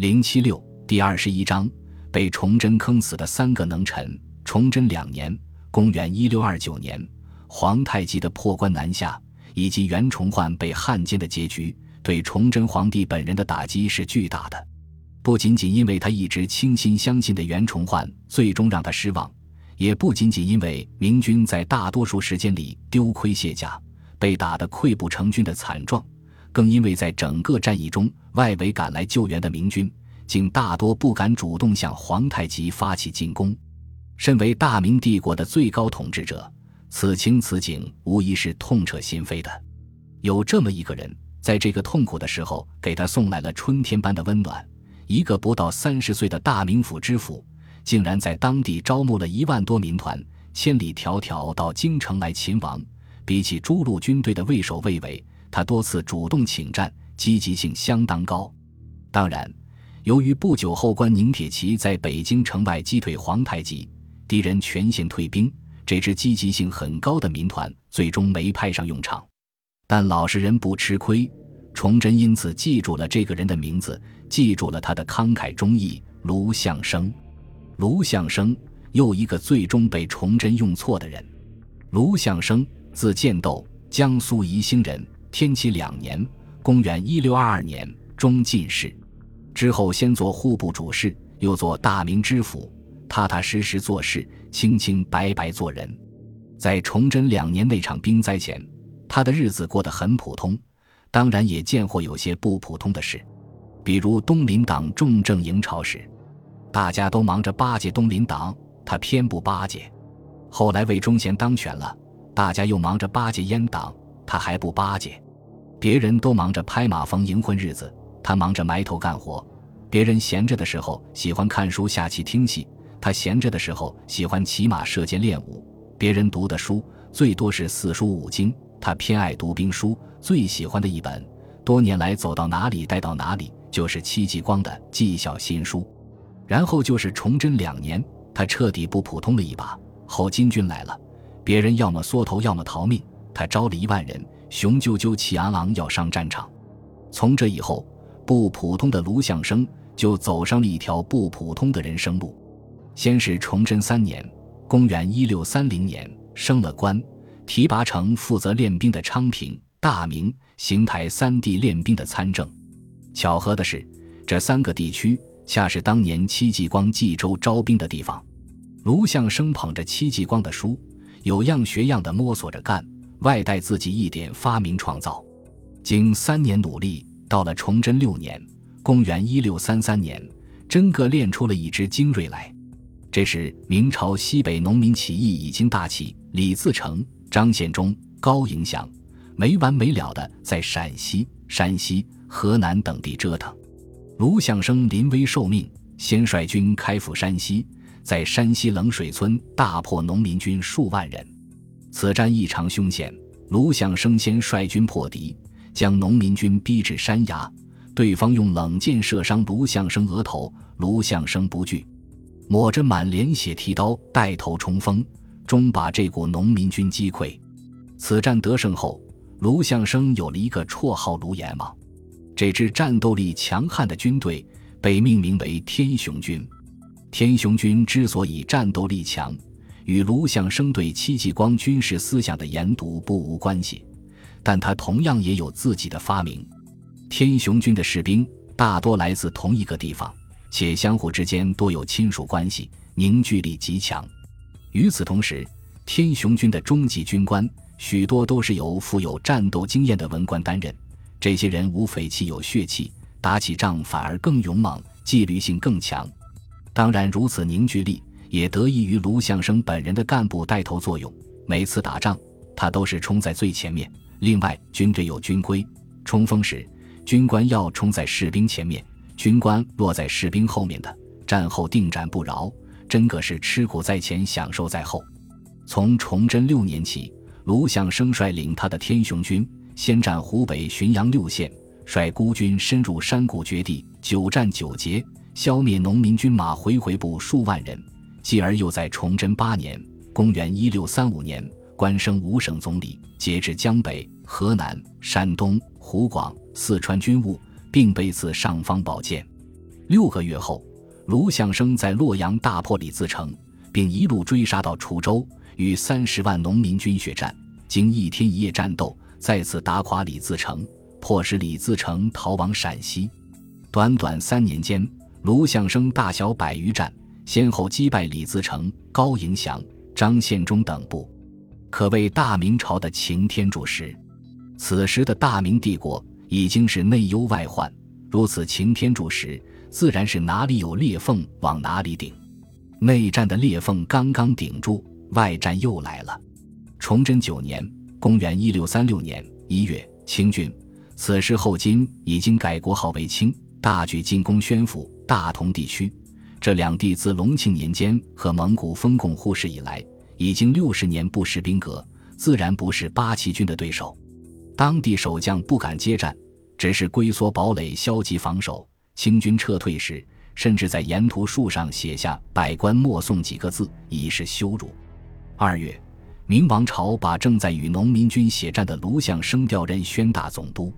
零七六第二十一章，被崇祯坑死的三个能臣。崇祯两年（公元一六二九年），皇太极的破关南下，以及袁崇焕被汉奸的结局，对崇祯皇帝本人的打击是巨大的。不仅仅因为他一直倾心相信的袁崇焕最终让他失望，也不仅仅因为明军在大多数时间里丢盔卸甲，被打得溃不成军的惨状。更因为在整个战役中，外围赶来救援的明军竟大多不敢主动向皇太极发起进攻。身为大明帝国的最高统治者，此情此景无疑是痛彻心扉的。有这么一个人，在这个痛苦的时候，给他送来了春天般的温暖。一个不到三十岁的大名府知府，竟然在当地招募了一万多民团，千里迢迢到京城来勤王。比起诸路军队的畏首畏尾。他多次主动请战，积极性相当高。当然，由于不久后关宁铁骑在北京城外击退皇太极，敌人全线退兵，这支积极性很高的民团最终没派上用场。但老实人不吃亏，崇祯因此记住了这个人的名字，记住了他的慷慨忠义——卢象升。卢象升，又一个最终被崇祯用错的人。卢象升，字建斗，江苏宜兴人。天启两年（公元一六二二年）中进士，之后先做户部主事，又做大明知府，踏踏实实做事，清清白白做人。在崇祯两年那场兵灾前，他的日子过得很普通，当然也见过有些不普通的事，比如东林党重政营朝时，大家都忙着巴结东林党，他偏不巴结；后来魏忠贤当权了，大家又忙着巴结阉党。他还不巴结，别人都忙着拍马蜂迎混日子，他忙着埋头干活。别人闲着的时候喜欢看书、下棋、听戏，他闲着的时候喜欢骑马、射箭、练武。别人读的书最多是四书五经，他偏爱读兵书，最喜欢的一本，多年来走到哪里带到哪里，就是戚继光的纪晓新书。然后就是崇祯两年，他彻底不普通了一把。后金军来了，别人要么缩头，要么逃命。他招了一万人，雄赳赳气昂昂要上战场。从这以后，不普通的卢象升就走上了一条不普通的人生路。先是崇祯三年（公元一六三零年）升了官，提拔成负责练兵的昌平、大明、邢台三地练兵的参政。巧合的是，这三个地区恰是当年戚继光冀州招兵的地方。卢象升捧着戚继光的书，有样学样的摸索着干。外带自己一点发明创造，经三年努力，到了崇祯六年（公元一六三三年），真个练出了一支精锐来。这时明朝西北农民起义已经大起，李自成、张献忠、高迎祥没完没了的在陕西、山西、河南等地折腾。卢象升临危受命，先率军开赴山西，在山西冷水村大破农民军数万人。此战异常凶险，卢象升先率军破敌，将农民军逼至山崖，对方用冷箭射伤卢象升额头，卢象升不惧，抹着满脸血提刀带头冲锋，终把这股农民军击溃。此战得胜后，卢象升有了一个绰号“卢阎王”。这支战斗力强悍的军队被命名为天雄军。天雄军之所以战斗力强，与卢象升对戚继光军事思想的研读不无关系，但他同样也有自己的发明。天雄军的士兵大多来自同一个地方，且相互之间多有亲属关系，凝聚力极强。与此同时，天雄军的中级军官许多都是由富有战斗经验的文官担任，这些人无匪气有血气，打起仗反而更勇猛，纪律性更强。当然，如此凝聚力。也得益于卢象升本人的干部带头作用，每次打仗他都是冲在最前面。另外，军队有军规，冲锋时军官要冲在士兵前面，军官落在士兵后面的，战后定斩不饶。真个是吃苦在前，享受在后。从崇祯六年起，卢象升率领他的天雄军，先占湖北浔阳六县，率孤军深入山谷绝地，久战久捷，消灭农民军马回回部数万人。继而又在崇祯八年（公元一六三五年）官升五省总理，节制江北、河南、山东、湖广、四川军务，并被赐尚方宝剑。六个月后，卢象升在洛阳大破李自成，并一路追杀到滁州，与三十万农民军血战。经一天一夜战斗，再次打垮李自成，迫使李自成逃往陕西。短短三年间，卢象升大小百余战，先后击败李自成、高迎祥、张献忠等部，可谓大明朝的擎天柱石。此时的大明帝国已经是内忧外患，如此擎天柱石，自然是哪里有裂缝往哪里顶。内战的裂缝刚刚顶住，外战又来了。崇祯九年（公元一六三六年）一月，清军此时后金已经改国号为清，大举进攻宣府、大同地区。这两地自隆庆年间和蒙古封共互市以来，已经六十年不识兵革，自然不是八旗军的对手。当地守将不敢接战，只是龟缩堡垒，消极防守。清军撤退时，甚至在沿途树上写下“百官莫送”几个字，以示羞辱。二月。明王朝把正在与农民军血战的卢象升调任宣大总督。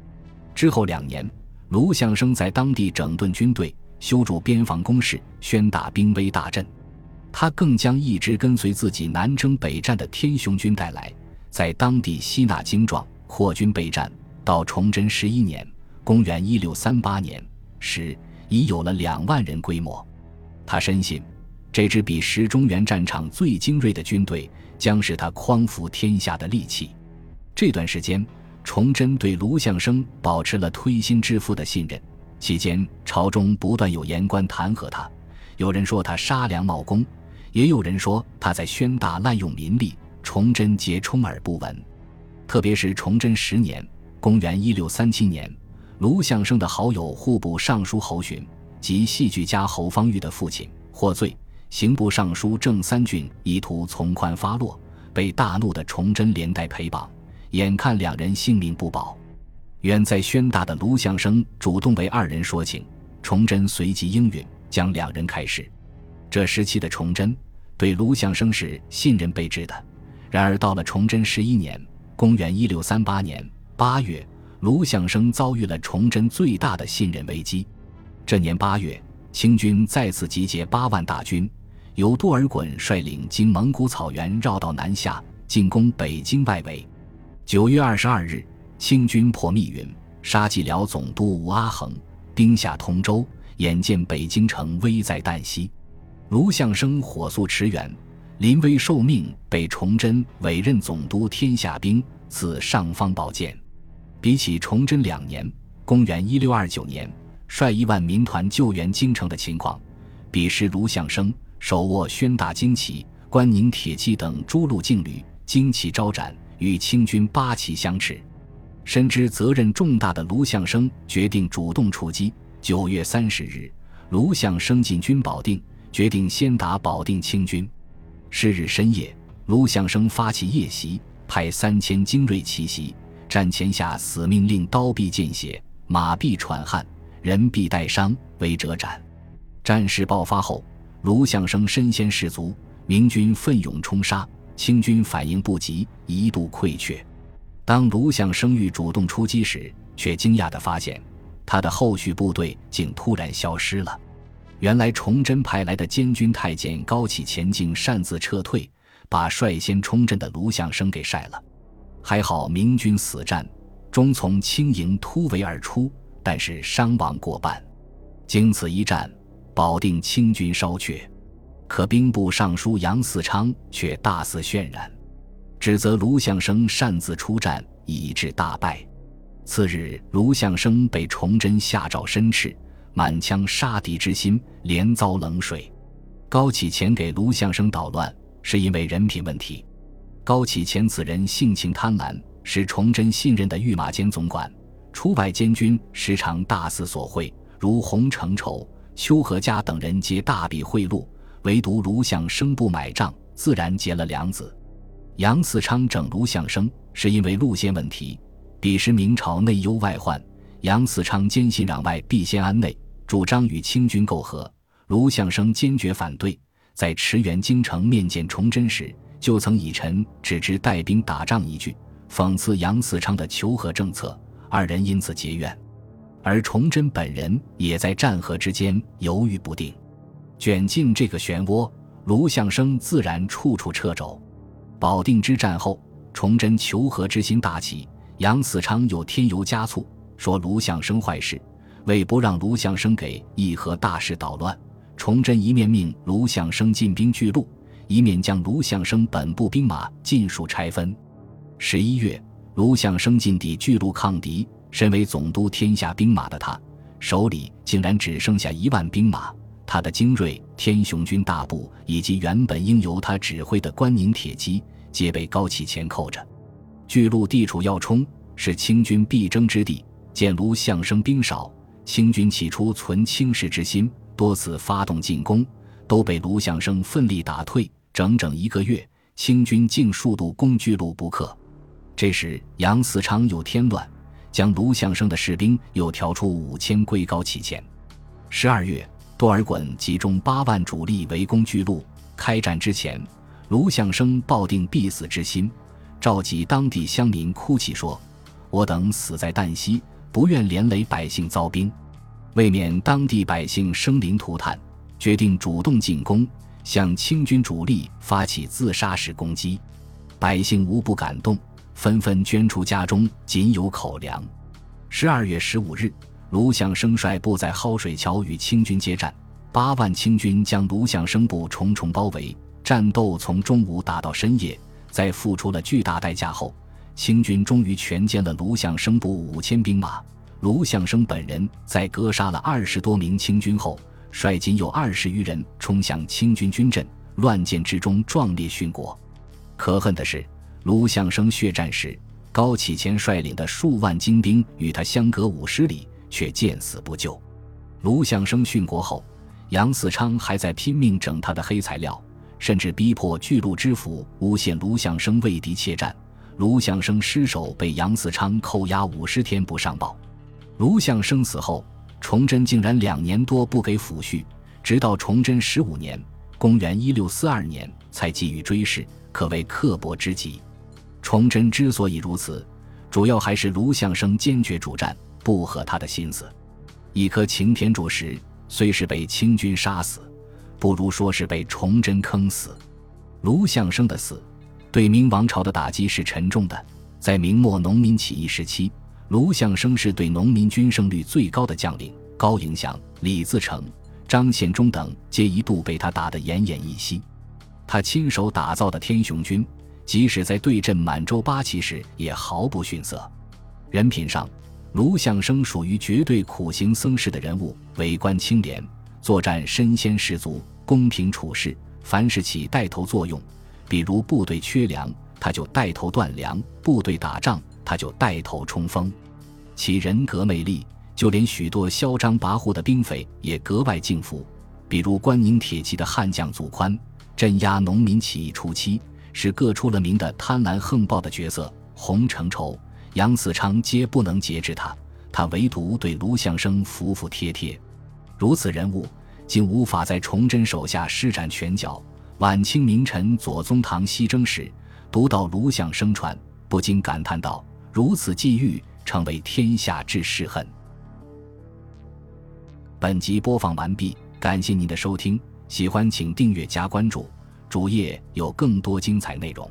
之后两年，卢象升在当地整顿军队，修筑边防工事，宣打兵威大振。他更将一直跟随自己南征北战的天雄军带来，在当地吸纳精壮，扩军备战。到崇祯十一年（公元一六三八年）时，已有了两万人规模。他深信。这支比石中原战场最精锐的军队，将是他匡扶天下的利器。这段时间，崇祯对卢象升保持了推心置腹的信任。期间，朝中不断有言官弹劾他，有人说他杀良冒功，也有人说他在宣大滥用民力。崇祯皆充耳不闻。特别是崇祯十年（公元1637年），卢象升的好友户部尚书侯恂及戏剧家侯方域的父亲获罪。刑部尚书郑三俊意图从宽发落，被大怒的崇祯连带陪绑，眼看两人性命不保。远在宣大的卢象升主动为二人说情，崇祯随即应允，将两人开释。这时期的崇祯对卢象升是信任备至的。然而到了崇祯十一年（公元一六三八年）八月，卢象升遭遇了崇祯最大的信任危机。这年八月，清军再次集结八万大军。由多尔衮率领经蒙古草原绕道南下，进攻北京外围。九月二十二日，清军破密云，杀寂辽总督吴阿衡，兵下通州。眼见北京城危在旦夕，卢象升火速驰援，临危受命，被崇祯委任总督天下兵，赐尚方宝剑。比起崇祯两年（公元一六二九年）率一万民团救援京城的情况，彼时卢象升。手握宣大旌旗、关宁铁骑等诸路劲旅，旌旗招展，与清军八旗相持。深知责任重大的卢象升决定主动出击。九月三十日，卢象升进军保定，决定先打保定清军。是日深夜，卢象升发起夜袭，派三千精锐奇袭，战前下死命令：刀必见血，马必喘汗，人必带伤，违者斩。战事爆发后。卢象升身先士卒，明军奋勇冲杀，清军反应不及，一度溃却。当卢象升欲主动出击时，却惊讶地发现，他的后续部队竟突然消失了。原来崇祯派来的监军太监高启前竟擅自撤退，把率先冲阵的卢象升给晒了。还好明军死战，终从清营突围而出，但是伤亡过半。经此一战。保定清军烧却，可兵部尚书杨嗣昌却大肆渲染，指责卢象升擅自出战，以致大败。次日，卢象升被崇祯下诏申斥，满腔杀敌之心连遭冷水。高启乾给卢象升捣乱，是因为人品问题。高启乾此人性情贪婪，是崇祯信任的御马监总管，出外监军时常大肆索贿，如洪承畴。邱和嘉等人皆大笔贿赂，唯独卢象升不买账，自然结了梁子。杨嗣昌整卢象生，是因为路线问题。彼时明朝内忧外患，杨嗣昌坚信攘外必先安内，主张与清军媾和。卢象生坚决反对，在驰援京城面见崇祯时，就曾以臣只知带兵打仗一句，讽刺杨嗣昌的求和政策，二人因此结怨。而崇祯本人也在战和之间犹豫不定。卷进这个漩涡，卢象生自然处处掣肘。保定之战后，崇祯求和之心大起，杨嗣昌又添油加醋，说卢象升坏事。为不让卢象升给议和大事捣乱，崇祯一面命卢象升进兵巨鹿，一面将卢象升本部兵马尽数拆分。十一月，卢象升进抵巨鹿抗敌，身为总督天下兵马的他，手里竟然只剩下一万兵马。他的精锐天雄军大部以及原本应由他指挥的关宁铁骑，皆被高启乾扣着。巨鹿地处要冲，是清军必争之地。见卢象升兵少。清军起初存轻视之心，多次发动进攻，都被卢象升奋力打退。整整一个月，清军竟数度攻巨鹿不克。这时，杨嗣昌又添乱，将卢象升的士兵又调出五千归高启前。十二月，多尔衮集中八万主力围攻巨鹿。开战之前，卢向生抱定必死之心，召集当地乡民哭泣说：“我等死在旦夕。”不愿连累百姓遭兵，为免当地百姓生灵涂炭，决定主动进攻，向清军主力发起自杀式攻击。百姓无不感动，纷纷捐出家中仅有口粮。十二月十五日，卢向生率部在蒿水桥与清军接战，八万清军将卢向生部重重包围，战斗从中午打到深夜，在付出了巨大代价后。清军终于全歼了卢象升部五千兵马。卢象升本人在格杀了二十多名清军后，率仅有二十余人冲向清军军阵，乱箭之中壮烈殉国。可恨的是，卢象升血战时，高启乾率领的数万精兵与他相隔五十里，却见死不救。卢象升殉国后，杨嗣昌还在拼命整他的黑材料，甚至逼迫巨鹿知府诬陷卢象升为敌怯战。卢象生失守，被杨嗣昌扣押五十天不上报。卢象生死后，崇祯竟然两年多不给抚恤，直到崇祯十五年（公元一六四二年）才给予追谥，可谓刻薄之极。崇祯之所以如此，主要还是卢象生坚决主战，不合他的心思。一颗擎天柱石，虽是被清军杀死，不如说是被崇祯坑死。卢象升的死。对明王朝的打击是沉重的。在明末农民起义时期，卢象升是对农民军胜率最高的将领，高迎祥、李自成、张献忠等皆一度被他打得奄奄一息。他亲手打造的天雄军，即使在对阵满洲八旗时也毫不逊色。人品上，卢象升属于绝对苦行僧式的人物，为官清廉，作战身先士卒，公平处事，凡事起带头作用。比如部队缺粮，他就带头断粮；部队打仗，他就带头冲锋。其人格魅力，就连许多嚣张跋扈的兵匪也格外敬服。比如关宁铁骑的悍将祖宽，镇压农民起义初期是个出了名的贪婪横暴的角色。洪承畴、杨嗣昌皆不能节制他，他唯独对卢象升服服帖帖。如此人物，竟无法在崇祯手下施展拳脚。晚清名臣左宗棠西征时，读到卢象生传，不禁感叹道：“如此际遇，成为天下之世恨。”本集播放完毕，感谢您的收听，喜欢请订阅加关注，主页有更多精彩内容。